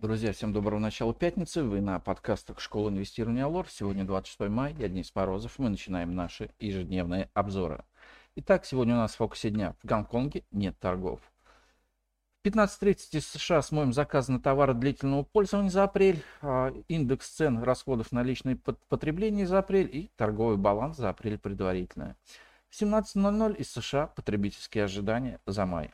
Друзья, всем доброго начала пятницы. Вы на подкастах Школы инвестирования Алор. Сегодня 26 мая, я Денис Морозов. Мы начинаем наши ежедневные обзоры. Итак, сегодня у нас в фокусе дня в Гонконге нет торгов. В 15.30 США смоем заказ на товары длительного пользования за апрель, а, индекс цен расходов на личное потребление за апрель и торговый баланс за апрель предварительное. В 17.00 из США потребительские ожидания за май.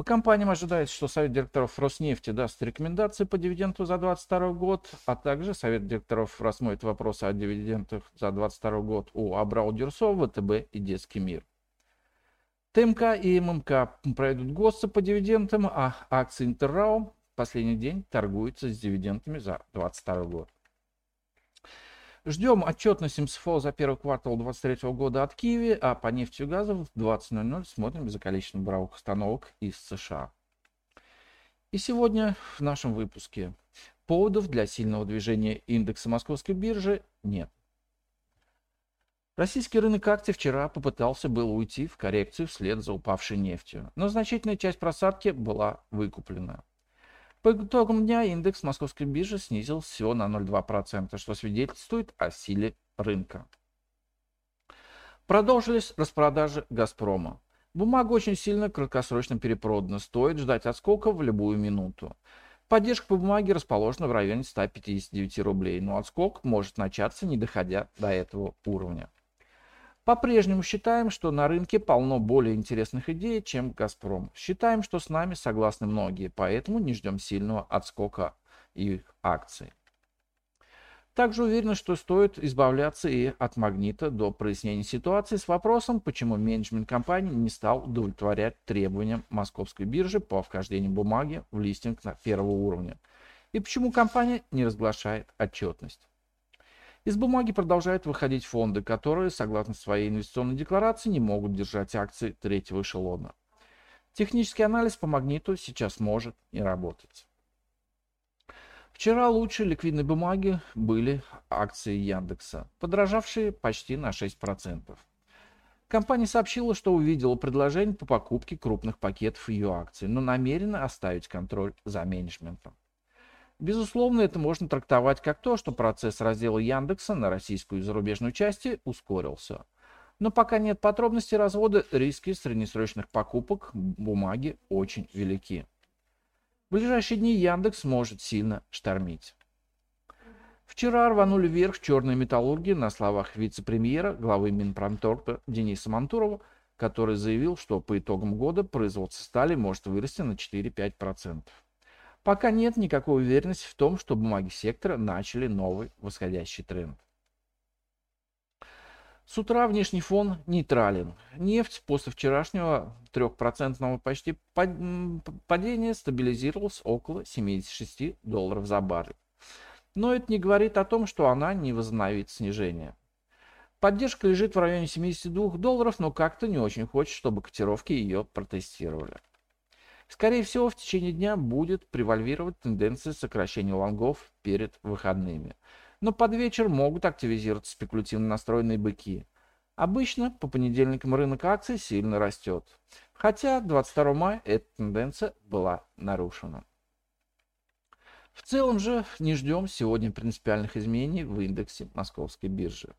По компаниям ожидается, что Совет директоров Роснефти даст рекомендации по дивиденду за 2022 год, а также Совет директоров рассмотрит вопросы о дивидендах за 2022 год у Абрау Дюрсо, ВТБ и Детский мир. ТМК и ММК пройдут ГОСТы по дивидендам, а акции Интеррау последний день торгуются с дивидендами за 2022 год. Ждем отчетность МСФО за первый квартал 2023 года от Киева, а по нефти и газу в 20.00 смотрим за количеством буровых установок из США. И сегодня в нашем выпуске поводов для сильного движения индекса московской биржи нет. Российский рынок акций вчера попытался был уйти в коррекцию вслед за упавшей нефтью, но значительная часть просадки была выкуплена. По итогам дня индекс московской биржи снизился всего на 0,2%, что свидетельствует о силе рынка. Продолжились распродажи «Газпрома». Бумага очень сильно краткосрочно перепродана, стоит ждать отскока в любую минуту. Поддержка по бумаге расположена в районе 159 рублей, но отскок может начаться, не доходя до этого уровня. По-прежнему считаем, что на рынке полно более интересных идей, чем «Газпром». Считаем, что с нами согласны многие, поэтому не ждем сильного отскока их акций. Также уверены, что стоит избавляться и от магнита до прояснения ситуации с вопросом, почему менеджмент компании не стал удовлетворять требованиям московской биржи по вхождению бумаги в листинг на первого уровня и почему компания не разглашает отчетность. Из бумаги продолжают выходить фонды, которые, согласно своей инвестиционной декларации, не могут держать акции третьего эшелона. Технический анализ по магниту сейчас может не работать. Вчера лучшие ликвидные бумаги были акции Яндекса, подорожавшие почти на 6%. Компания сообщила, что увидела предложение по покупке крупных пакетов ее акций, но намерена оставить контроль за менеджментом. Безусловно, это можно трактовать как то, что процесс раздела Яндекса на российскую и зарубежную части ускорился. Но пока нет подробностей развода, риски среднесрочных покупок бумаги очень велики. В ближайшие дни Яндекс может сильно штормить. Вчера рванули вверх черные металлурги на словах вице-премьера, главы Минпромторга Дениса Мантурова, который заявил, что по итогам года производство стали может вырасти на 4-5%. Пока нет никакой уверенности в том, что бумаги сектора начали новый восходящий тренд. С утра внешний фон нейтрален. Нефть после вчерашнего 3% почти падения стабилизировалась около 76 долларов за баррель. Но это не говорит о том, что она не возобновит снижение. Поддержка лежит в районе 72 долларов, но как-то не очень хочет, чтобы котировки ее протестировали. Скорее всего, в течение дня будет превальвировать тенденция сокращения лонгов перед выходными. Но под вечер могут активизироваться спекулятивно настроенные быки. Обычно по понедельникам рынок акций сильно растет. Хотя 22 мая эта тенденция была нарушена. В целом же не ждем сегодня принципиальных изменений в индексе московской биржи.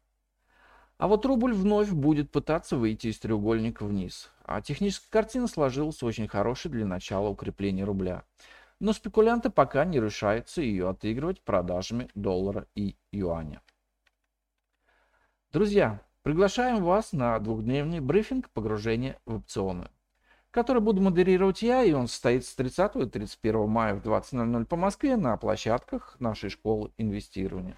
А вот рубль вновь будет пытаться выйти из треугольника вниз. А техническая картина сложилась очень хорошей для начала укрепления рубля. Но спекулянты пока не решаются ее отыгрывать продажами доллара и юаня. Друзья, приглашаем вас на двухдневный брифинг погружения в опционы, который буду модерировать я, и он состоится с 30 и 31 мая в 20.00 по Москве на площадках нашей школы инвестирования.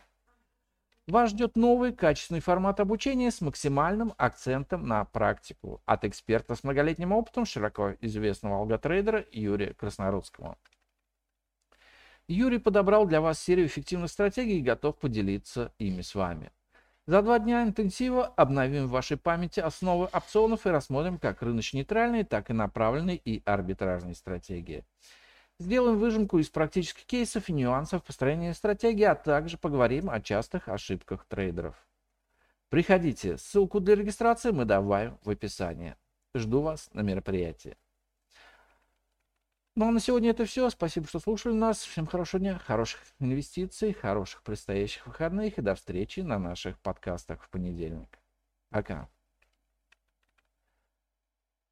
Вас ждет новый качественный формат обучения с максимальным акцентом на практику от эксперта с многолетним опытом широко известного алготрейдера Юрия Краснородского. Юрий подобрал для вас серию эффективных стратегий и готов поделиться ими с вами. За два дня интенсива обновим в вашей памяти основы опционов и рассмотрим как рыночно-нейтральные, так и направленные и арбитражные стратегии. Сделаем выжимку из практических кейсов и нюансов построения стратегии, а также поговорим о частых ошибках трейдеров. Приходите, ссылку для регистрации мы добавим в описании. Жду вас на мероприятии. Ну а на сегодня это все. Спасибо, что слушали нас. Всем хорошего дня, хороших инвестиций, хороших предстоящих выходных и до встречи на наших подкастах в понедельник. Пока.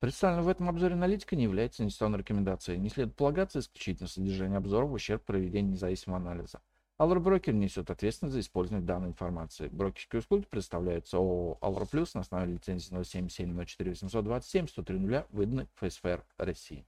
Представленная в этом обзоре аналитика не является инвестиционной рекомендацией. Не следует полагаться исключительно содержание обзора в ущерб проведению независимого анализа. Allure Брокер несет ответственность за использование данной информации. Брокерские услуги предоставляются ООО Allure Plus на основе лицензии 077 04 827 103 выданной ФСФР России.